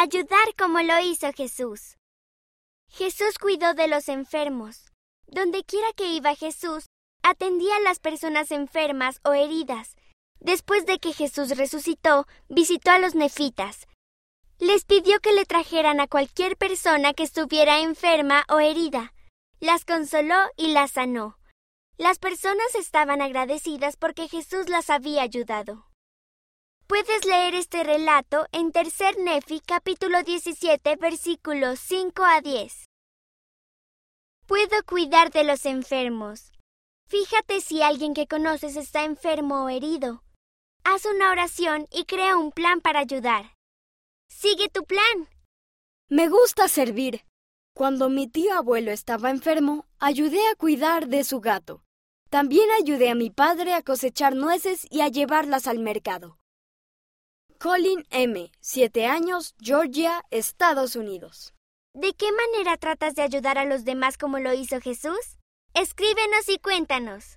Ayudar como lo hizo Jesús. Jesús cuidó de los enfermos. Donde quiera que iba Jesús, atendía a las personas enfermas o heridas. Después de que Jesús resucitó, visitó a los nefitas. Les pidió que le trajeran a cualquier persona que estuviera enferma o herida. Las consoló y las sanó. Las personas estaban agradecidas porque Jesús las había ayudado. Puedes leer este relato en Tercer Nefi capítulo 17 versículos 5 a 10. Puedo cuidar de los enfermos. Fíjate si alguien que conoces está enfermo o herido. Haz una oración y crea un plan para ayudar. Sigue tu plan. Me gusta servir. Cuando mi tío abuelo estaba enfermo, ayudé a cuidar de su gato. También ayudé a mi padre a cosechar nueces y a llevarlas al mercado. Colin M., 7 años, Georgia, Estados Unidos. ¿De qué manera tratas de ayudar a los demás como lo hizo Jesús? Escríbenos y cuéntanos.